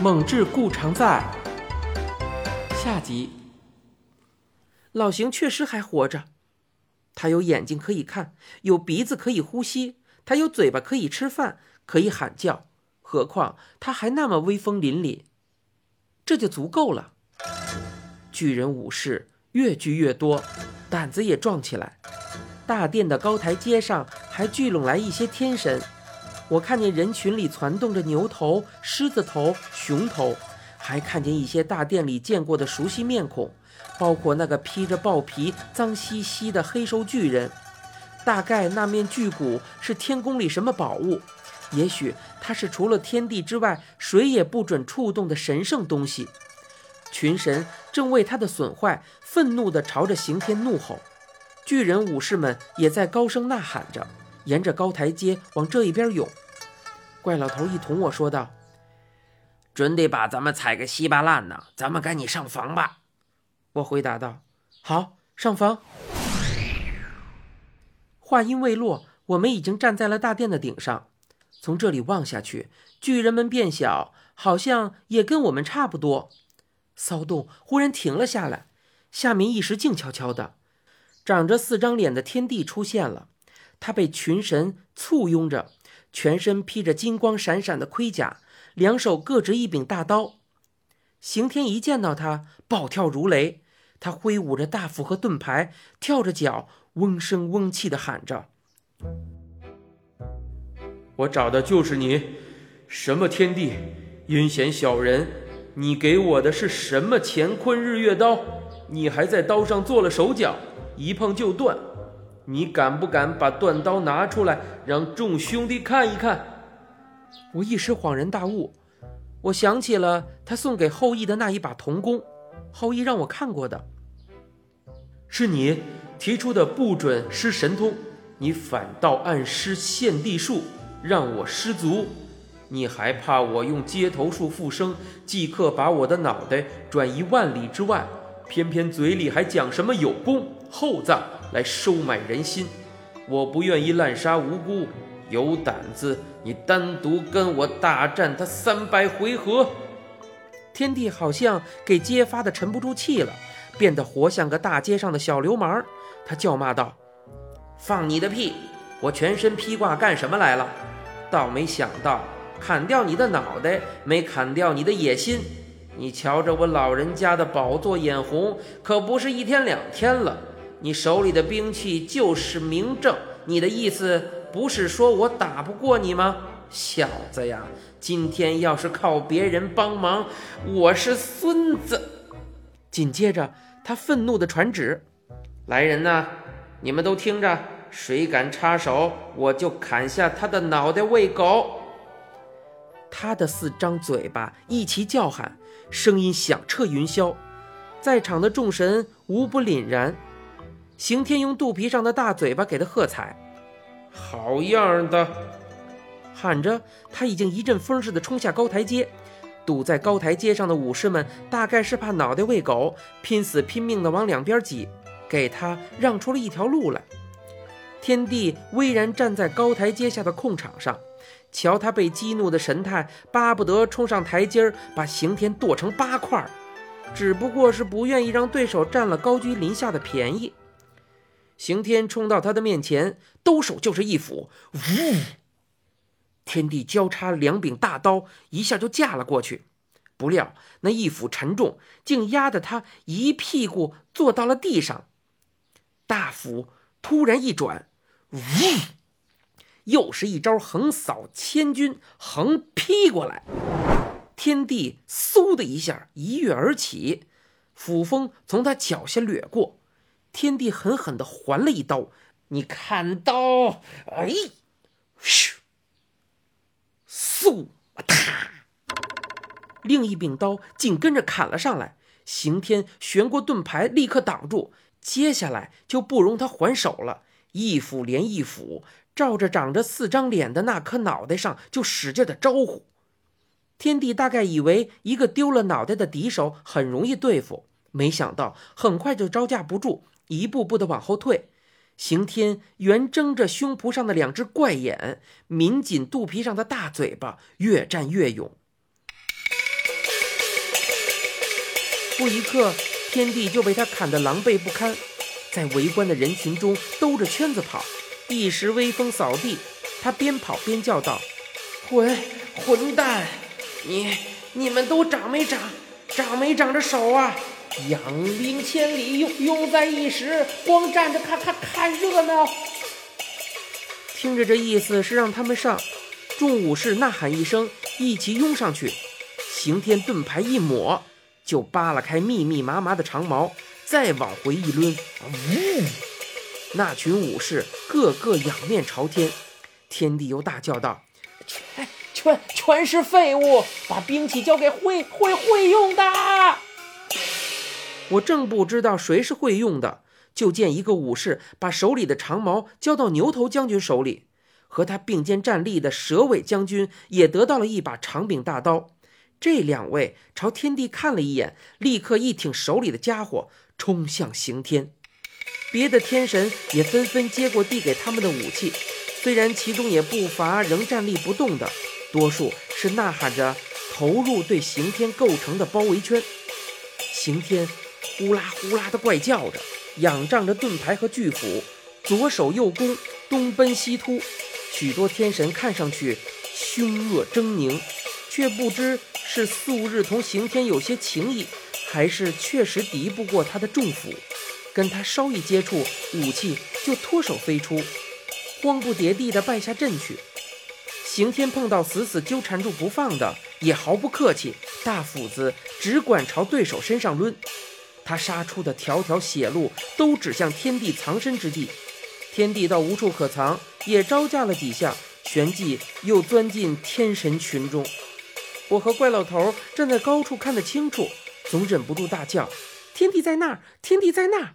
猛志故常在。下集。老邢确实还活着，他有眼睛可以看，有鼻子可以呼吸，他有嘴巴可以吃饭，可以喊叫。何况他还那么威风凛凛，这就足够了。巨人武士越聚越多，胆子也壮起来。大殿的高台阶上还聚拢来一些天神。我看见人群里攒动着牛头、狮子头、熊头，还看见一些大殿里见过的熟悉面孔，包括那个披着豹皮、脏兮兮的黑瘦巨人。大概那面巨骨是天宫里什么宝物，也许它是除了天地之外谁也不准触动的神圣东西。群神正为它的损坏愤怒地朝着刑天怒吼，巨人武士们也在高声呐喊着，沿着高台阶往这一边涌。怪老头一捅我说道：“准得把咱们踩个稀巴烂呢！咱们赶紧上房吧。”我回答道：“好，上房。”话音未落，我们已经站在了大殿的顶上。从这里望下去，巨人们变小，好像也跟我们差不多。骚动忽然停了下来，下面一时静悄悄的。长着四张脸的天帝出现了，他被群神簇拥着。全身披着金光闪闪的盔甲，两手各执一柄大刀。刑天一见到他，暴跳如雷。他挥舞着大斧和盾牌，跳着脚，嗡声嗡气地喊着：“我找的就是你！什么天地，阴险小人！你给我的是什么乾坤日月刀？你还在刀上做了手脚，一碰就断。”你敢不敢把断刀拿出来，让众兄弟看一看？我一时恍然大悟，我想起了他送给后羿的那一把铜弓，后羿让我看过的。是你提出的不准施神通，你反倒暗施献地术，让我失足。你还怕我用接头术复生，即刻把我的脑袋转移万里之外？偏偏嘴里还讲什么有功厚葬。来收买人心，我不愿意滥杀无辜。有胆子，你单独跟我大战他三百回合。天帝好像给揭发的沉不住气了，变得活像个大街上的小流氓。他叫骂道：“放你的屁！我全身披挂干什么来了？倒没想到砍掉你的脑袋，没砍掉你的野心。你瞧着我老人家的宝座眼红，可不是一天两天了。”你手里的兵器就是明证，你的意思不是说我打不过你吗，小子呀？今天要是靠别人帮忙，我是孙子。紧接着，他愤怒地传旨：“来人呐，你们都听着，谁敢插手，我就砍下他的脑袋喂狗。”他的四张嘴巴一齐叫喊，声音响彻云霄，在场的众神无不凛然。刑天用肚皮上的大嘴巴给他喝彩，好样的！喊着，他已经一阵风似的冲下高台阶。堵在高台阶上的武士们大概是怕脑袋喂狗，拼死拼命地往两边挤，给他让出了一条路来。天帝巍然站在高台阶下的空场上，瞧他被激怒的神态，巴不得冲上台阶儿把刑天剁成八块，只不过是不愿意让对手占了高居临下的便宜。刑天冲到他的面前，兜手就是一斧，呜！天地交叉两柄大刀，一下就架了过去。不料那一斧沉重，竟压得他一屁股坐到了地上。大斧突然一转，呜！又是一招横扫千军，横劈过来。天地嗖的一下一跃而起，斧锋从他脚下掠过。天帝狠狠地还了一刀，你看刀，哎，咻，嗖，嗒，另一柄刀紧跟着砍了上来。刑天旋过盾牌，立刻挡住，接下来就不容他还手了，一斧连一斧，照着长着四张脸的那颗脑袋上就使劲的招呼。天帝大概以为一个丢了脑袋的敌手很容易对付，没想到很快就招架不住。一步步的往后退，刑天圆睁着胸脯上的两只怪眼，抿紧肚皮上的大嘴巴，越战越勇。不一刻，天帝就被他砍得狼狈不堪，在围观的人群中兜着圈子跑，一时威风扫地。他边跑边叫道：“混混蛋，你你们都长没长，长没长着手啊？养兵千里，用用在一时，光站着看看看热闹。”听着这意思是让他们上，众武士呐喊一声，一齐拥上去。刑天盾牌一抹，就扒拉开密密麻麻的长毛，再往回一抡，呜！那群武士个个仰面朝天。天帝又大叫道：“全全全是废物！把兵器交给会会会用的！”我正不知道谁是会用的。就见一个武士把手里的长矛交到牛头将军手里，和他并肩站立的蛇尾将军也得到了一把长柄大刀。这两位朝天帝看了一眼，立刻一挺手里的家伙，冲向刑天。别的天神也纷纷接过递给他们的武器，虽然其中也不乏仍站立不动的，多数是呐喊着投入对刑天构成的包围圈。刑天呼啦呼啦地怪叫着。仰仗着盾牌和巨斧，左手右弓，东奔西突。许多天神看上去凶恶狰狞，却不知是素日同刑天有些情谊，还是确实敌不过他的重斧。跟他稍一接触，武器就脱手飞出，慌不迭地地败下阵去。刑天碰到死死纠缠住不放的，也毫不客气，大斧子只管朝对手身上抡。他杀出的条条血路都指向天地藏身之地，天地倒无处可藏，也招架了几下，旋即又钻进天神群中。我和怪老头站在高处看得清楚，总忍不住大叫：“天地在那儿！天地在那儿！”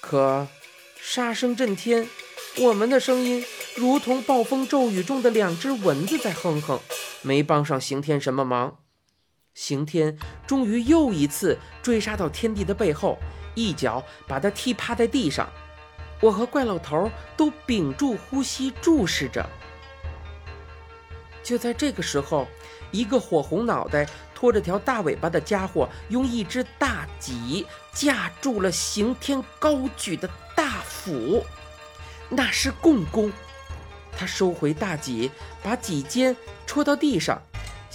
可杀声震天，我们的声音如同暴风骤雨中的两只蚊子在哼哼，没帮上刑天什么忙。刑天终于又一次追杀到天帝的背后，一脚把他踢趴在地上。我和怪老头都屏住呼吸，注视着。就在这个时候，一个火红脑袋、拖着条大尾巴的家伙，用一只大戟架住了刑天高举的大斧。那是共工。他收回大戟，把戟尖戳到地上。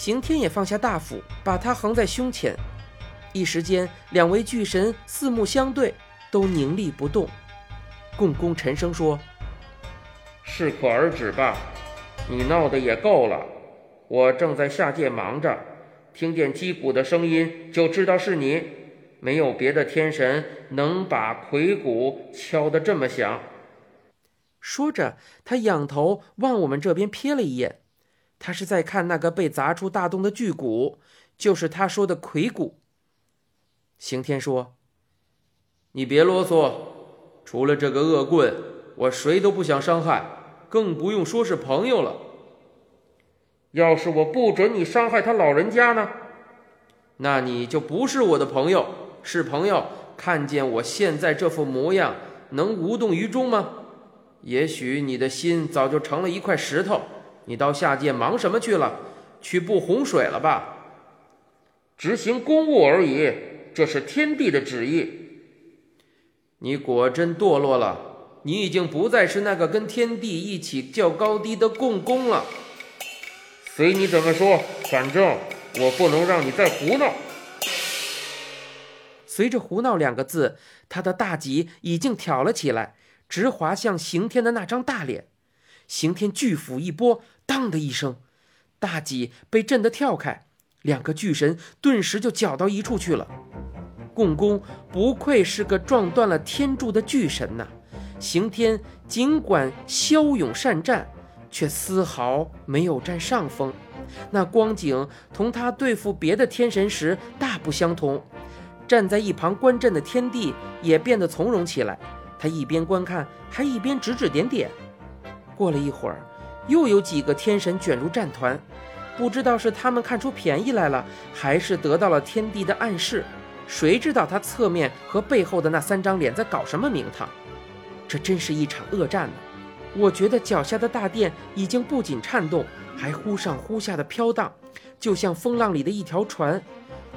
刑天也放下大斧，把他横在胸前。一时间，两位巨神四目相对，都凝立不动。共工沉声说：“适可而止吧，你闹的也够了。我正在下界忙着，听见击鼓的声音就知道是你。没有别的天神能把魁鼓敲得这么响。”说着，他仰头往我们这边瞥了一眼。他是在看那个被砸出大洞的巨骨，就是他说的魁骨。刑天说：“你别啰嗦，除了这个恶棍，我谁都不想伤害，更不用说是朋友了。要是我不准你伤害他老人家呢？那你就不是我的朋友。是朋友，看见我现在这副模样，能无动于衷吗？也许你的心早就成了一块石头。”你到下界忙什么去了？去布洪水了吧？执行公务而已，这是天地的旨意。你果真堕落了，你已经不再是那个跟天地一起较高低的共工了。随你怎么说，反正我不能让你再胡闹。随着“胡闹”两个字，他的大戟已经挑了起来，直划向刑天的那张大脸。刑天巨斧一拨，当的一声，大戟被震得跳开，两个巨神顿时就搅到一处去了。共工不愧是个撞断了天柱的巨神呐！刑天尽管骁勇善战，却丝毫没有占上风，那光景同他对付别的天神时大不相同。站在一旁观阵的天帝也变得从容起来，他一边观看，还一边指指点点。过了一会儿，又有几个天神卷入战团，不知道是他们看出便宜来了，还是得到了天帝的暗示。谁知道他侧面和背后的那三张脸在搞什么名堂？这真是一场恶战呢！我觉得脚下的大殿已经不仅颤动，还忽上忽下的飘荡，就像风浪里的一条船。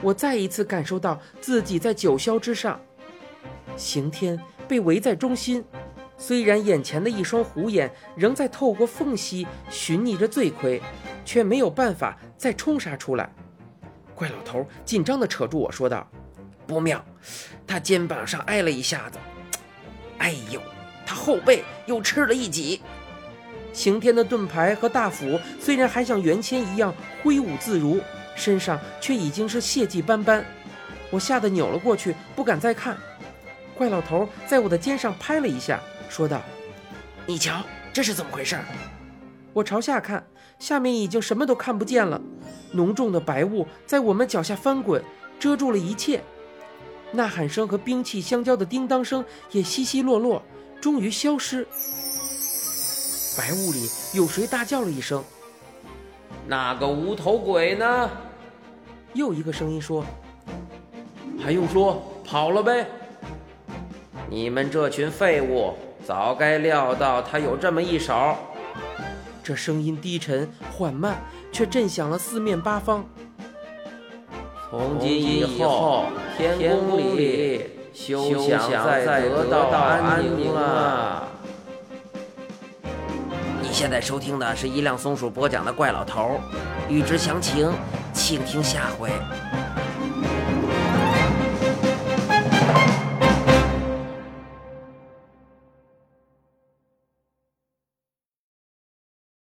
我再一次感受到自己在九霄之上。刑天被围在中心，虽然眼前的一双虎眼仍在透过缝隙寻觅着罪魁，却没有办法再冲杀出来。怪老头紧张地扯住我说道：“不妙，他肩膀上挨了一下子，哎呦，他后背又吃了一戟。”刑天的盾牌和大斧虽然还像原先一样挥舞自如，身上却已经是血迹斑斑。我吓得扭了过去，不敢再看。怪老头在我的肩上拍了一下，说道：“你瞧，这是怎么回事？”我朝下看，下面已经什么都看不见了，浓重的白雾在我们脚下翻滚，遮住了一切。呐喊声和兵器相交的叮当声也稀稀落落，终于消失。白雾里有谁大叫了一声：“那个无头鬼呢？”又一个声音说：“还用说，跑了呗！你们这群废物，早该料到他有这么一手。”这声音低沉缓慢，却震响了四面八方。从今以后，天宫里休想再得到安宁了。你现在收听的是一辆松鼠播讲的怪老头，欲知详情，请听下回。